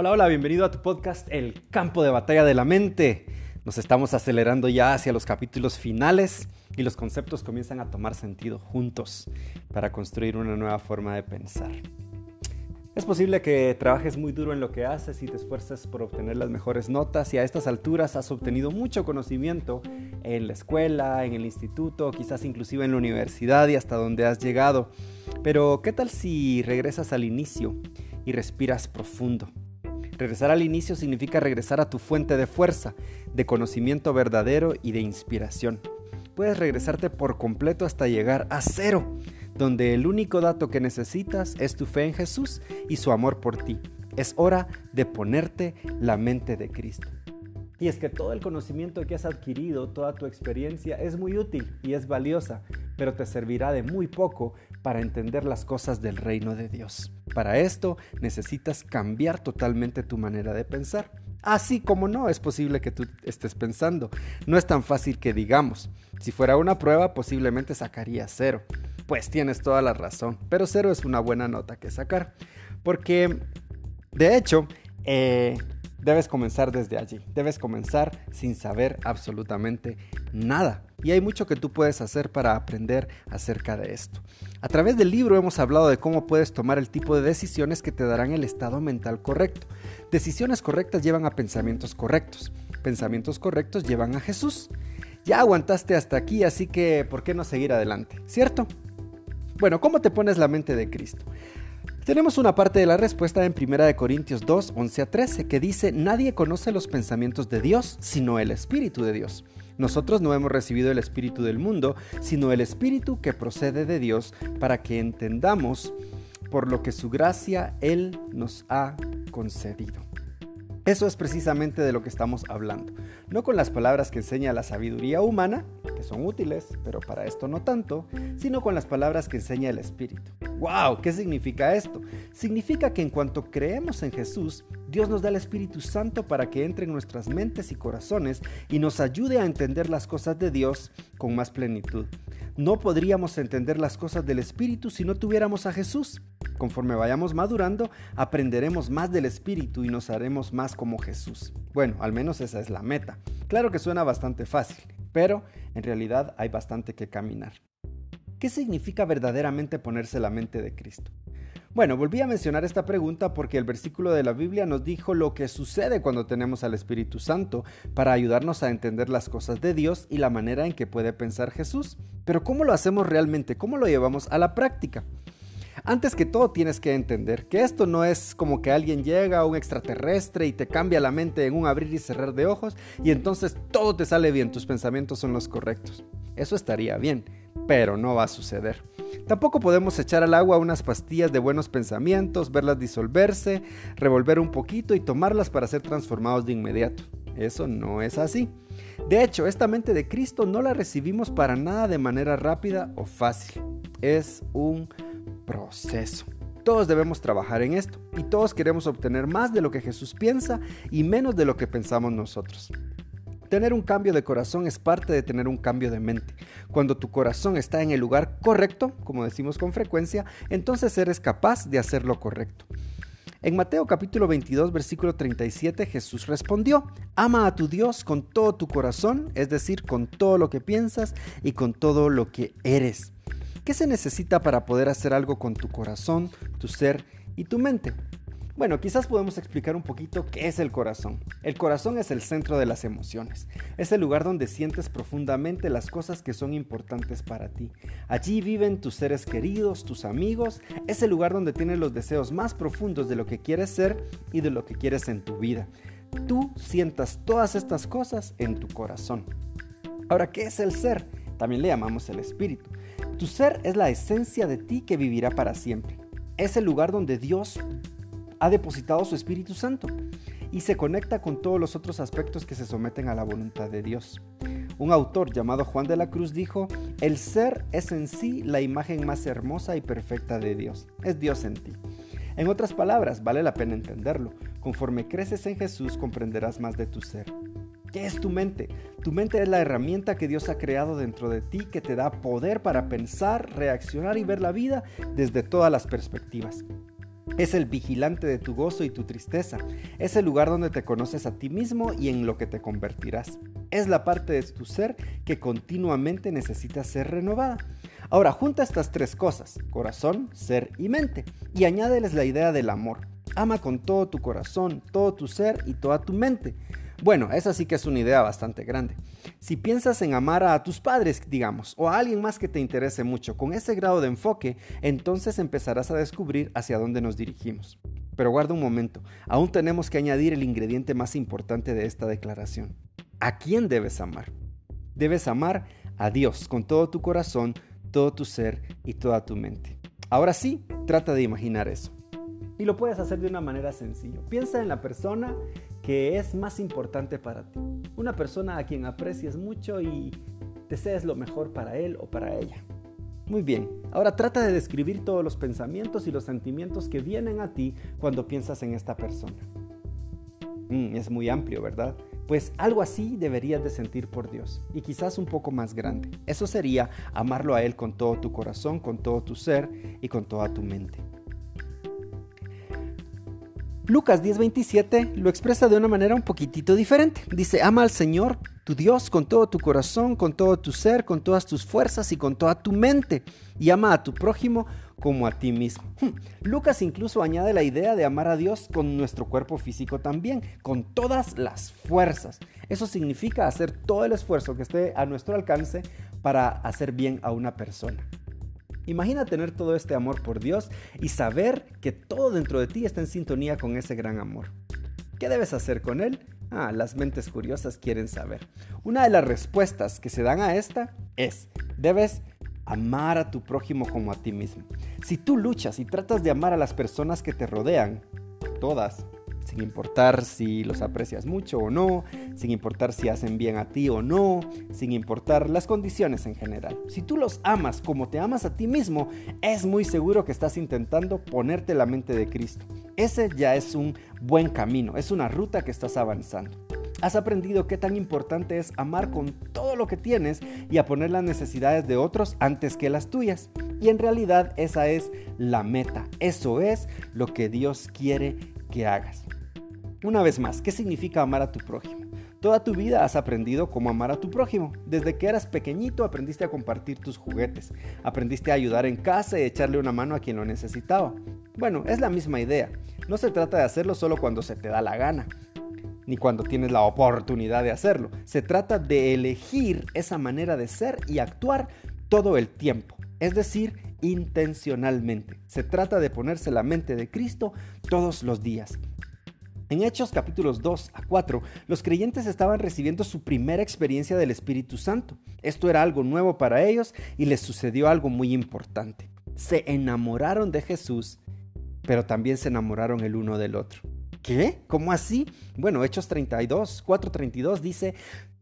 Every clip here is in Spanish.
Hola, hola, bienvenido a tu podcast El campo de batalla de la mente. Nos estamos acelerando ya hacia los capítulos finales y los conceptos comienzan a tomar sentido juntos para construir una nueva forma de pensar. Es posible que trabajes muy duro en lo que haces y te esfuerces por obtener las mejores notas y a estas alturas has obtenido mucho conocimiento en la escuela, en el instituto, quizás inclusive en la universidad y hasta donde has llegado. Pero ¿qué tal si regresas al inicio y respiras profundo? Regresar al inicio significa regresar a tu fuente de fuerza, de conocimiento verdadero y de inspiración. Puedes regresarte por completo hasta llegar a cero, donde el único dato que necesitas es tu fe en Jesús y su amor por ti. Es hora de ponerte la mente de Cristo. Y es que todo el conocimiento que has adquirido, toda tu experiencia es muy útil y es valiosa, pero te servirá de muy poco para entender las cosas del reino de Dios. Para esto necesitas cambiar totalmente tu manera de pensar. Así como no es posible que tú estés pensando. No es tan fácil que digamos. Si fuera una prueba posiblemente sacaría cero. Pues tienes toda la razón, pero cero es una buena nota que sacar. Porque, de hecho, eh, Debes comenzar desde allí, debes comenzar sin saber absolutamente nada. Y hay mucho que tú puedes hacer para aprender acerca de esto. A través del libro hemos hablado de cómo puedes tomar el tipo de decisiones que te darán el estado mental correcto. Decisiones correctas llevan a pensamientos correctos. Pensamientos correctos llevan a Jesús. Ya aguantaste hasta aquí, así que ¿por qué no seguir adelante? ¿Cierto? Bueno, ¿cómo te pones la mente de Cristo? Tenemos una parte de la respuesta en 1 Corintios 2, 11 a 13, que dice, nadie conoce los pensamientos de Dios sino el Espíritu de Dios. Nosotros no hemos recibido el Espíritu del mundo, sino el Espíritu que procede de Dios, para que entendamos por lo que su gracia Él nos ha concedido. Eso es precisamente de lo que estamos hablando. No con las palabras que enseña la sabiduría humana, que son útiles, pero para esto no tanto, sino con las palabras que enseña el Espíritu. ¡Wow! ¿Qué significa esto? Significa que en cuanto creemos en Jesús, Dios nos da el Espíritu Santo para que entre en nuestras mentes y corazones y nos ayude a entender las cosas de Dios con más plenitud. No podríamos entender las cosas del Espíritu si no tuviéramos a Jesús. Conforme vayamos madurando, aprenderemos más del Espíritu y nos haremos más como Jesús. Bueno, al menos esa es la meta. Claro que suena bastante fácil, pero en realidad hay bastante que caminar. ¿Qué significa verdaderamente ponerse la mente de Cristo? Bueno, volví a mencionar esta pregunta porque el versículo de la Biblia nos dijo lo que sucede cuando tenemos al Espíritu Santo para ayudarnos a entender las cosas de Dios y la manera en que puede pensar Jesús. Pero ¿cómo lo hacemos realmente? ¿Cómo lo llevamos a la práctica? Antes que todo tienes que entender que esto no es como que alguien llega, un extraterrestre y te cambia la mente en un abrir y cerrar de ojos y entonces todo te sale bien, tus pensamientos son los correctos. Eso estaría bien, pero no va a suceder. Tampoco podemos echar al agua unas pastillas de buenos pensamientos, verlas disolverse, revolver un poquito y tomarlas para ser transformados de inmediato. Eso no es así. De hecho, esta mente de Cristo no la recibimos para nada de manera rápida o fácil. Es un proceso. Todos debemos trabajar en esto y todos queremos obtener más de lo que Jesús piensa y menos de lo que pensamos nosotros. Tener un cambio de corazón es parte de tener un cambio de mente. Cuando tu corazón está en el lugar correcto, como decimos con frecuencia, entonces eres capaz de hacer lo correcto. En Mateo capítulo 22 versículo 37 Jesús respondió, ama a tu Dios con todo tu corazón, es decir, con todo lo que piensas y con todo lo que eres. ¿Qué se necesita para poder hacer algo con tu corazón, tu ser y tu mente? Bueno, quizás podemos explicar un poquito qué es el corazón. El corazón es el centro de las emociones. Es el lugar donde sientes profundamente las cosas que son importantes para ti. Allí viven tus seres queridos, tus amigos. Es el lugar donde tienes los deseos más profundos de lo que quieres ser y de lo que quieres en tu vida. Tú sientas todas estas cosas en tu corazón. Ahora, ¿qué es el ser? También le llamamos el espíritu. Tu ser es la esencia de ti que vivirá para siempre. Es el lugar donde Dios ha depositado su Espíritu Santo y se conecta con todos los otros aspectos que se someten a la voluntad de Dios. Un autor llamado Juan de la Cruz dijo, el ser es en sí la imagen más hermosa y perfecta de Dios. Es Dios en ti. En otras palabras, vale la pena entenderlo. Conforme creces en Jesús comprenderás más de tu ser. ¿Qué es tu mente? Tu mente es la herramienta que Dios ha creado dentro de ti que te da poder para pensar, reaccionar y ver la vida desde todas las perspectivas. Es el vigilante de tu gozo y tu tristeza. Es el lugar donde te conoces a ti mismo y en lo que te convertirás. Es la parte de tu ser que continuamente necesita ser renovada. Ahora, junta estas tres cosas, corazón, ser y mente, y añádeles la idea del amor. Ama con todo tu corazón, todo tu ser y toda tu mente. Bueno, esa sí que es una idea bastante grande. Si piensas en amar a tus padres, digamos, o a alguien más que te interese mucho, con ese grado de enfoque, entonces empezarás a descubrir hacia dónde nos dirigimos. Pero guarda un momento, aún tenemos que añadir el ingrediente más importante de esta declaración. ¿A quién debes amar? Debes amar a Dios con todo tu corazón, todo tu ser y toda tu mente. Ahora sí, trata de imaginar eso. Y lo puedes hacer de una manera sencilla. Piensa en la persona que es más importante para ti. Una persona a quien aprecias mucho y desees lo mejor para él o para ella. Muy bien, ahora trata de describir todos los pensamientos y los sentimientos que vienen a ti cuando piensas en esta persona. Mm, es muy amplio, ¿verdad? Pues algo así deberías de sentir por Dios y quizás un poco más grande. Eso sería amarlo a Él con todo tu corazón, con todo tu ser y con toda tu mente. Lucas 10:27 lo expresa de una manera un poquitito diferente. Dice, ama al Señor, tu Dios, con todo tu corazón, con todo tu ser, con todas tus fuerzas y con toda tu mente. Y ama a tu prójimo como a ti mismo. Hmm. Lucas incluso añade la idea de amar a Dios con nuestro cuerpo físico también, con todas las fuerzas. Eso significa hacer todo el esfuerzo que esté a nuestro alcance para hacer bien a una persona. Imagina tener todo este amor por Dios y saber que todo dentro de ti está en sintonía con ese gran amor. ¿Qué debes hacer con él? Ah, las mentes curiosas quieren saber. Una de las respuestas que se dan a esta es, debes amar a tu prójimo como a ti mismo. Si tú luchas y tratas de amar a las personas que te rodean, todas, sin importar si los aprecias mucho o no, sin importar si hacen bien a ti o no, sin importar las condiciones en general. Si tú los amas como te amas a ti mismo, es muy seguro que estás intentando ponerte la mente de Cristo. Ese ya es un buen camino, es una ruta que estás avanzando. Has aprendido qué tan importante es amar con todo lo que tienes y a poner las necesidades de otros antes que las tuyas. Y en realidad esa es la meta. Eso es lo que Dios quiere que hagas. Una vez más, ¿qué significa amar a tu prójimo? Toda tu vida has aprendido cómo amar a tu prójimo. Desde que eras pequeñito aprendiste a compartir tus juguetes, aprendiste a ayudar en casa y echarle una mano a quien lo necesitaba. Bueno, es la misma idea. No se trata de hacerlo solo cuando se te da la gana, ni cuando tienes la oportunidad de hacerlo. Se trata de elegir esa manera de ser y actuar todo el tiempo, es decir, intencionalmente. Se trata de ponerse la mente de Cristo todos los días. En Hechos capítulos 2 a 4, los creyentes estaban recibiendo su primera experiencia del Espíritu Santo. Esto era algo nuevo para ellos y les sucedió algo muy importante. Se enamoraron de Jesús, pero también se enamoraron el uno del otro. ¿Qué? ¿Cómo así? Bueno, Hechos 32, 4:32 dice,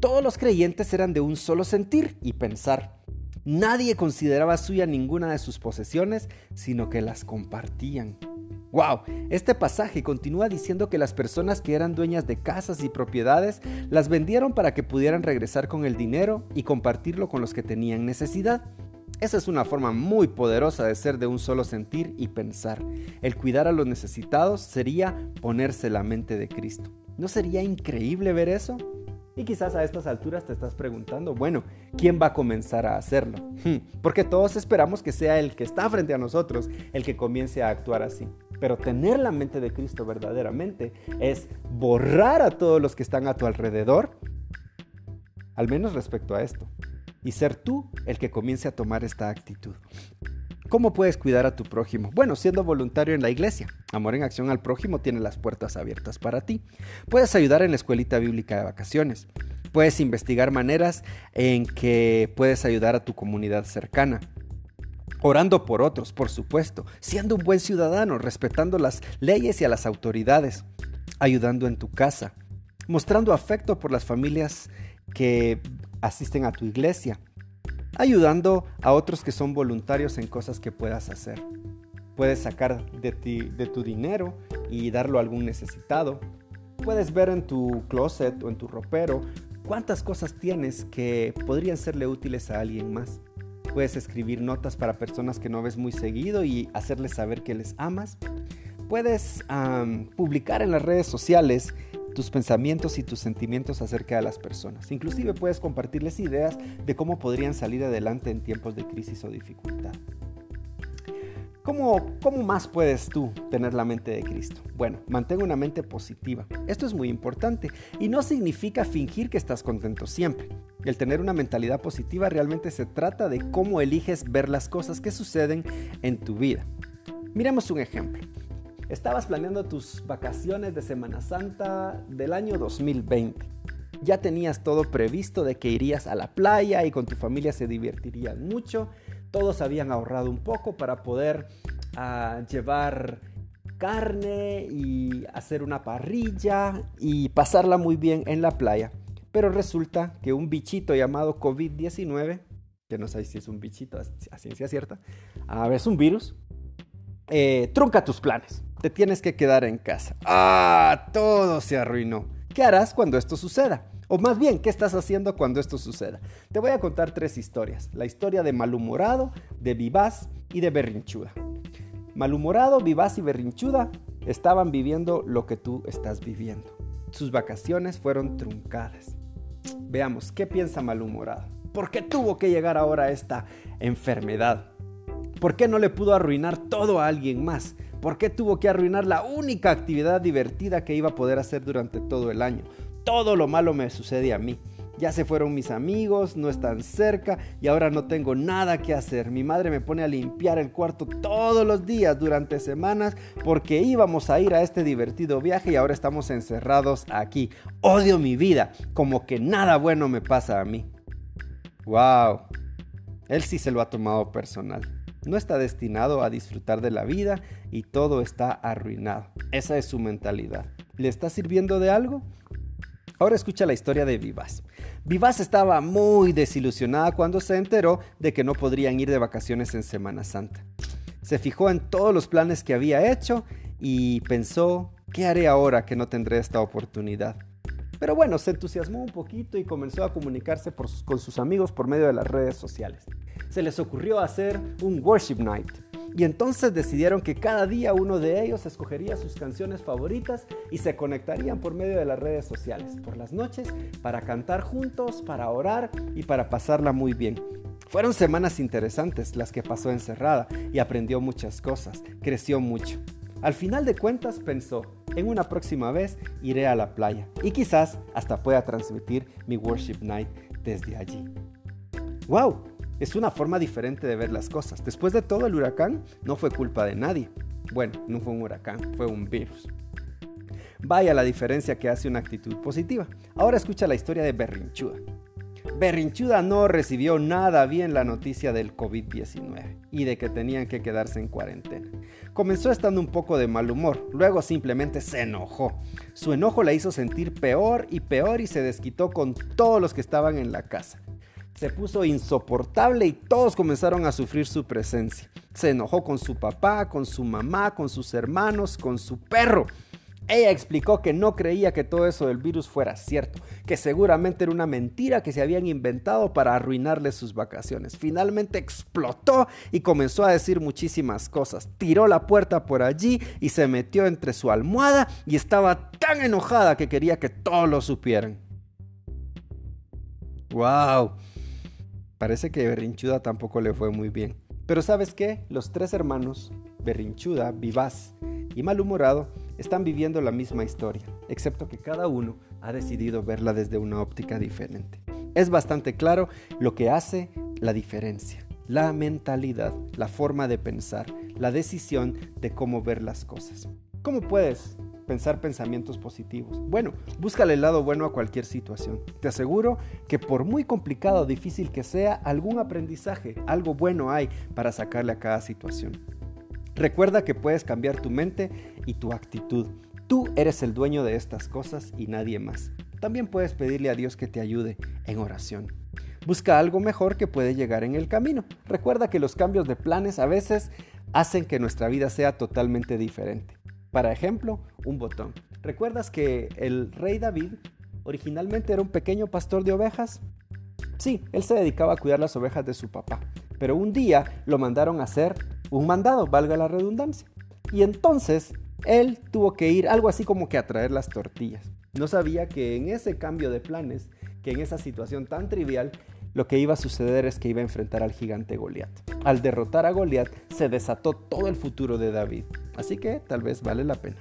todos los creyentes eran de un solo sentir y pensar. Nadie consideraba suya ninguna de sus posesiones, sino que las compartían. Wow, este pasaje continúa diciendo que las personas que eran dueñas de casas y propiedades las vendieron para que pudieran regresar con el dinero y compartirlo con los que tenían necesidad. Esa es una forma muy poderosa de ser de un solo sentir y pensar. El cuidar a los necesitados sería ponerse la mente de Cristo. ¿No sería increíble ver eso? Y quizás a estas alturas te estás preguntando, bueno, ¿quién va a comenzar a hacerlo? Hmm, porque todos esperamos que sea el que está frente a nosotros el que comience a actuar así. Pero tener la mente de Cristo verdaderamente es borrar a todos los que están a tu alrededor, al menos respecto a esto, y ser tú el que comience a tomar esta actitud. ¿Cómo puedes cuidar a tu prójimo? Bueno, siendo voluntario en la iglesia. Amor en Acción al Prójimo tiene las puertas abiertas para ti. Puedes ayudar en la escuelita bíblica de vacaciones. Puedes investigar maneras en que puedes ayudar a tu comunidad cercana orando por otros, por supuesto, siendo un buen ciudadano, respetando las leyes y a las autoridades, ayudando en tu casa, mostrando afecto por las familias que asisten a tu iglesia, ayudando a otros que son voluntarios en cosas que puedas hacer. Puedes sacar de, ti, de tu dinero y darlo a algún necesitado. Puedes ver en tu closet o en tu ropero cuántas cosas tienes que podrían serle útiles a alguien más. Puedes escribir notas para personas que no ves muy seguido y hacerles saber que les amas. puedes publicar en las redes sociales tus pensamientos y tus sentimientos acerca de las personas. Inclusive puedes compartirles ideas de cómo podrían salir adelante en tiempos de crisis o dificultad. ¿Cómo, ¿Cómo, más puedes tú tener la mente de Cristo? Bueno, mantén una mente positiva. Esto es muy importante y no significa fingir que estás contento siempre. El tener una mentalidad positiva realmente se trata de cómo eliges ver las cosas que suceden en tu vida. Miremos un ejemplo. Estabas planeando tus vacaciones de Semana Santa del año 2020. Ya tenías todo previsto de que irías a la playa y con tu familia se divertirían mucho. Todos habían ahorrado un poco para poder ah, llevar carne y hacer una parrilla y pasarla muy bien en la playa. Pero resulta que un bichito llamado COVID-19, que no sé si es un bichito a ciencia cierta, a ver, es un virus, eh, trunca tus planes. Te tienes que quedar en casa. ¡Ah! Todo se arruinó. ¿Qué harás cuando esto suceda? O más bien, ¿qué estás haciendo cuando esto suceda? Te voy a contar tres historias. La historia de malhumorado, de vivaz y de berrinchuda. Malhumorado, vivaz y berrinchuda estaban viviendo lo que tú estás viviendo. Sus vacaciones fueron truncadas. Veamos, ¿qué piensa malhumorado? ¿Por qué tuvo que llegar ahora esta enfermedad? ¿Por qué no le pudo arruinar todo a alguien más? ¿Por qué tuvo que arruinar la única actividad divertida que iba a poder hacer durante todo el año? Todo lo malo me sucede a mí. Ya se fueron mis amigos, no están cerca y ahora no tengo nada que hacer. Mi madre me pone a limpiar el cuarto todos los días durante semanas porque íbamos a ir a este divertido viaje y ahora estamos encerrados aquí. Odio mi vida, como que nada bueno me pasa a mí. ¡Wow! Él sí se lo ha tomado personal no está destinado a disfrutar de la vida y todo está arruinado. Esa es su mentalidad. ¿Le está sirviendo de algo? Ahora escucha la historia de Vivas. Vivas estaba muy desilusionada cuando se enteró de que no podrían ir de vacaciones en Semana Santa. Se fijó en todos los planes que había hecho y pensó, ¿qué haré ahora que no tendré esta oportunidad? Pero bueno, se entusiasmó un poquito y comenzó a comunicarse con sus amigos por medio de las redes sociales se les ocurrió hacer un worship night. Y entonces decidieron que cada día uno de ellos escogería sus canciones favoritas y se conectarían por medio de las redes sociales por las noches para cantar juntos, para orar y para pasarla muy bien. Fueron semanas interesantes las que pasó encerrada y aprendió muchas cosas, creció mucho. Al final de cuentas pensó, en una próxima vez iré a la playa y quizás hasta pueda transmitir mi worship night desde allí. ¡Wow! Es una forma diferente de ver las cosas. Después de todo, el huracán no fue culpa de nadie. Bueno, no fue un huracán, fue un virus. Vaya la diferencia que hace una actitud positiva. Ahora escucha la historia de Berrinchuda. Berrinchuda no recibió nada bien la noticia del COVID-19 y de que tenían que quedarse en cuarentena. Comenzó estando un poco de mal humor, luego simplemente se enojó. Su enojo la hizo sentir peor y peor y se desquitó con todos los que estaban en la casa se puso insoportable y todos comenzaron a sufrir su presencia. Se enojó con su papá, con su mamá, con sus hermanos, con su perro. Ella explicó que no creía que todo eso del virus fuera cierto, que seguramente era una mentira que se habían inventado para arruinarle sus vacaciones. Finalmente explotó y comenzó a decir muchísimas cosas. Tiró la puerta por allí y se metió entre su almohada y estaba tan enojada que quería que todos lo supieran. ¡Wow! Parece que Berrinchuda tampoco le fue muy bien. Pero ¿sabes qué? Los tres hermanos, Berrinchuda, Vivaz y Malhumorado, están viviendo la misma historia, excepto que cada uno ha decidido verla desde una óptica diferente. Es bastante claro lo que hace la diferencia, la mentalidad, la forma de pensar, la decisión de cómo ver las cosas. ¿Cómo puedes pensar pensamientos positivos. Bueno, búscale el lado bueno a cualquier situación. Te aseguro que por muy complicado o difícil que sea, algún aprendizaje, algo bueno hay para sacarle a cada situación. Recuerda que puedes cambiar tu mente y tu actitud. Tú eres el dueño de estas cosas y nadie más. También puedes pedirle a Dios que te ayude en oración. Busca algo mejor que puede llegar en el camino. Recuerda que los cambios de planes a veces hacen que nuestra vida sea totalmente diferente. Para ejemplo, un botón. ¿Recuerdas que el rey David originalmente era un pequeño pastor de ovejas? Sí, él se dedicaba a cuidar las ovejas de su papá, pero un día lo mandaron a hacer un mandado, valga la redundancia. Y entonces Él tuvo que ir algo así como que a traer las tortillas. No sabía que en ese cambio de planes, que en esa situación tan trivial, lo que iba a suceder es que iba a enfrentar al gigante Goliat. Al derrotar a Goliat se desató todo el futuro de David, así que tal vez vale la pena.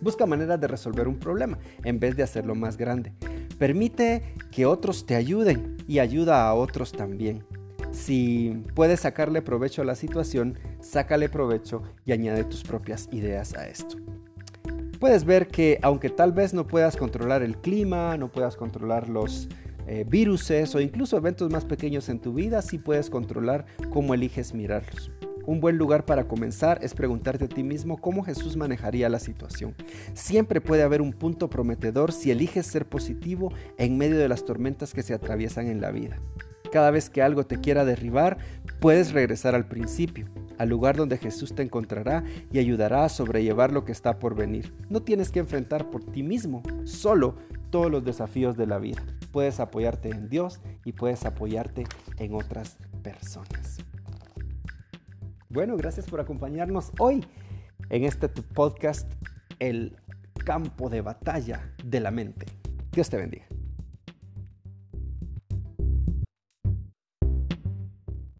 Busca maneras de resolver un problema en vez de hacerlo más grande. Permite que otros te ayuden y ayuda a otros también. Si puedes sacarle provecho a la situación, sácale provecho y añade tus propias ideas a esto. Puedes ver que aunque tal vez no puedas controlar el clima, no puedas controlar los eh, viruses o incluso eventos más pequeños en tu vida, sí puedes controlar cómo eliges mirarlos. Un buen lugar para comenzar es preguntarte a ti mismo cómo Jesús manejaría la situación. Siempre puede haber un punto prometedor si eliges ser positivo en medio de las tormentas que se atraviesan en la vida. Cada vez que algo te quiera derribar, puedes regresar al principio, al lugar donde Jesús te encontrará y ayudará a sobrellevar lo que está por venir. No tienes que enfrentar por ti mismo, solo, todos los desafíos de la vida puedes apoyarte en Dios y puedes apoyarte en otras personas. Bueno, gracias por acompañarnos hoy en este podcast, El campo de batalla de la mente. Dios te bendiga.